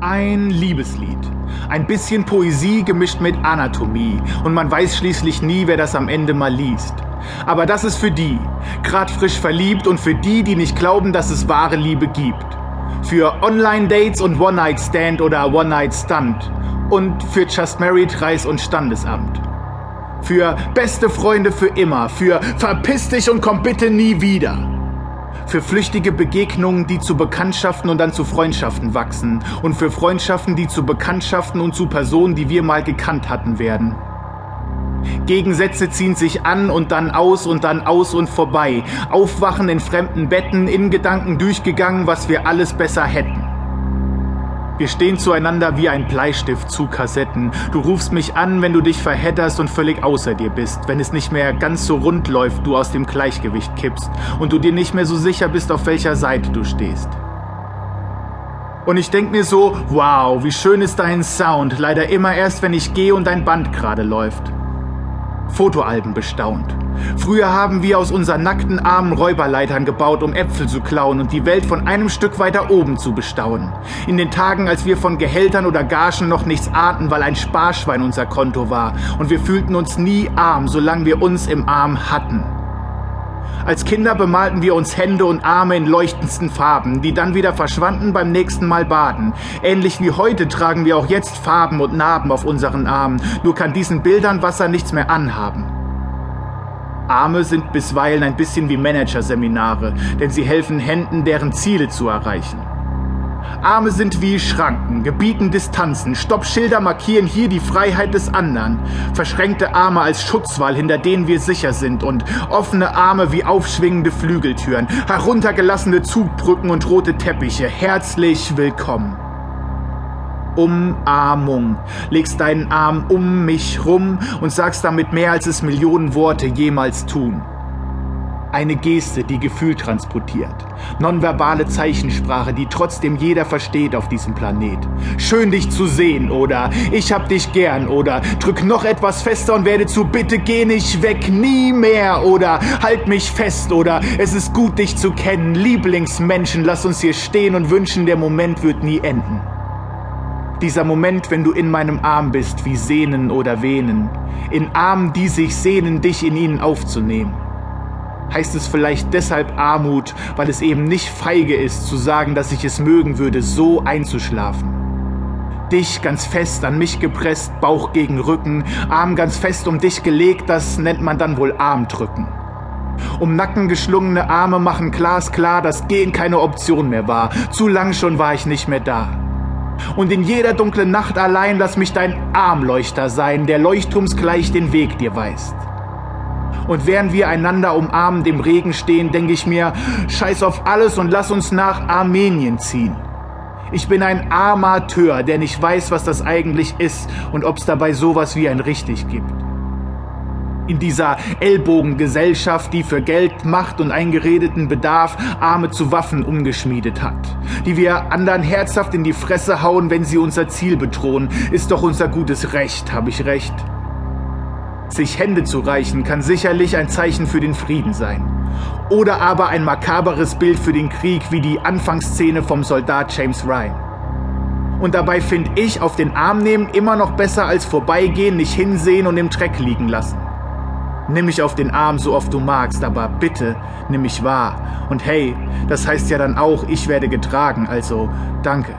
Ein Liebeslied. Ein bisschen Poesie gemischt mit Anatomie. Und man weiß schließlich nie, wer das am Ende mal liest. Aber das ist für die, grad frisch verliebt und für die, die nicht glauben, dass es wahre Liebe gibt. Für Online-Dates und One-Night-Stand oder One-Night-Stunt. Und für Just Married, Reis und Standesamt. Für beste Freunde für immer. Für verpiss dich und komm bitte nie wieder für flüchtige Begegnungen, die zu Bekanntschaften und dann zu Freundschaften wachsen und für Freundschaften, die zu Bekanntschaften und zu Personen, die wir mal gekannt hatten, werden. Gegensätze ziehen sich an und dann aus und dann aus und vorbei. Aufwachen in fremden Betten, in Gedanken durchgegangen, was wir alles besser hätten. Wir stehen zueinander wie ein Bleistift zu Kassetten. Du rufst mich an, wenn du dich verhedderst und völlig außer dir bist, wenn es nicht mehr ganz so rund läuft, du aus dem Gleichgewicht kippst und du dir nicht mehr so sicher bist, auf welcher Seite du stehst. Und ich denk mir so, wow, wie schön ist dein Sound, leider immer erst, wenn ich gehe und dein Band gerade läuft. Fotoalben bestaunt. Früher haben wir aus unseren nackten Armen Räuberleitern gebaut, um Äpfel zu klauen und die Welt von einem Stück weiter oben zu bestaunen. In den Tagen, als wir von Gehältern oder Gagen noch nichts ahnten, weil ein Sparschwein unser Konto war. Und wir fühlten uns nie arm, solange wir uns im Arm hatten. Als Kinder bemalten wir uns Hände und Arme in leuchtendsten Farben, die dann wieder verschwanden beim nächsten Mal baden. Ähnlich wie heute tragen wir auch jetzt Farben und Narben auf unseren Armen, nur kann diesen Bildern Wasser nichts mehr anhaben. Arme sind bisweilen ein bisschen wie Managerseminare, denn sie helfen Händen, deren Ziele zu erreichen. Arme sind wie Schranken, gebieten Distanzen, Stoppschilder markieren hier die Freiheit des anderen, verschränkte Arme als Schutzwall, hinter denen wir sicher sind und offene Arme wie aufschwingende Flügeltüren, heruntergelassene Zugbrücken und rote Teppiche. Herzlich willkommen. Umarmung. Legst deinen Arm um mich rum und sagst damit mehr, als es Millionen Worte jemals tun. Eine Geste, die Gefühl transportiert. Nonverbale Zeichensprache, die trotzdem jeder versteht auf diesem Planet. Schön dich zu sehen oder ich hab dich gern oder drück noch etwas fester und werde zu bitte geh nicht weg, nie mehr oder halt mich fest oder es ist gut dich zu kennen. Lieblingsmenschen, lass uns hier stehen und wünschen, der Moment wird nie enden. Dieser Moment, wenn du in meinem Arm bist, wie Sehnen oder Venen, in Armen, die sich sehnen, dich in ihnen aufzunehmen heißt es vielleicht deshalb Armut, weil es eben nicht feige ist zu sagen, dass ich es mögen würde, so einzuschlafen. Dich ganz fest an mich gepresst, Bauch gegen Rücken, Arm ganz fest um dich gelegt, das nennt man dann wohl Armdrücken. Um Nacken geschlungene Arme machen glasklar, dass Gehen keine Option mehr war. Zu lang schon war ich nicht mehr da. Und in jeder dunklen Nacht allein lass mich dein Armleuchter sein, der leuchtturmsgleich den Weg dir weist. Und während wir einander umarmend im Regen stehen, denke ich mir, scheiß auf alles und lass uns nach Armenien ziehen. Ich bin ein Armateur, der nicht weiß, was das eigentlich ist und ob es dabei sowas wie ein richtig gibt. In dieser Ellbogengesellschaft, die für Geld, Macht und eingeredeten Bedarf Arme zu Waffen umgeschmiedet hat, die wir anderen herzhaft in die Fresse hauen, wenn sie unser Ziel bedrohen, ist doch unser gutes Recht, habe ich recht. Sich Hände zu reichen kann sicherlich ein Zeichen für den Frieden sein. Oder aber ein makaberes Bild für den Krieg wie die Anfangsszene vom Soldat James Ryan. Und dabei finde ich auf den Arm nehmen immer noch besser als vorbeigehen, nicht hinsehen und im Dreck liegen lassen. Nimm mich auf den Arm so oft du magst, aber bitte nimm mich wahr. Und hey, das heißt ja dann auch, ich werde getragen, also danke.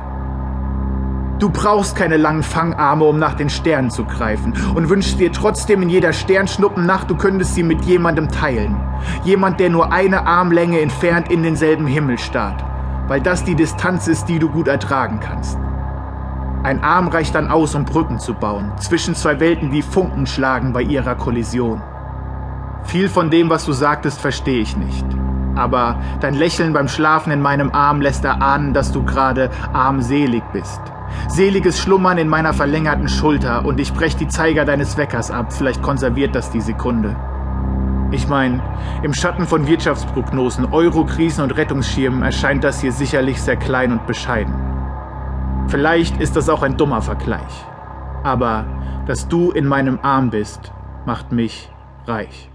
Du brauchst keine langen Fangarme, um nach den Sternen zu greifen und wünschst dir trotzdem in jeder Sternschnuppennacht, du könntest sie mit jemandem teilen. Jemand, der nur eine Armlänge entfernt in denselben Himmel starrt, weil das die Distanz ist, die du gut ertragen kannst. Ein Arm reicht dann aus, um Brücken zu bauen, zwischen zwei Welten, die Funken schlagen bei ihrer Kollision. Viel von dem, was du sagtest, verstehe ich nicht. Aber dein Lächeln beim Schlafen in meinem Arm lässt erahnen, dass du gerade armselig bist. Seliges Schlummern in meiner verlängerten Schulter und ich brech die Zeiger deines Weckers ab. Vielleicht konserviert das die Sekunde. Ich meine, im Schatten von Wirtschaftsprognosen, Eurokrisen und Rettungsschirmen erscheint das hier sicherlich sehr klein und bescheiden. Vielleicht ist das auch ein dummer Vergleich. Aber dass du in meinem Arm bist, macht mich reich.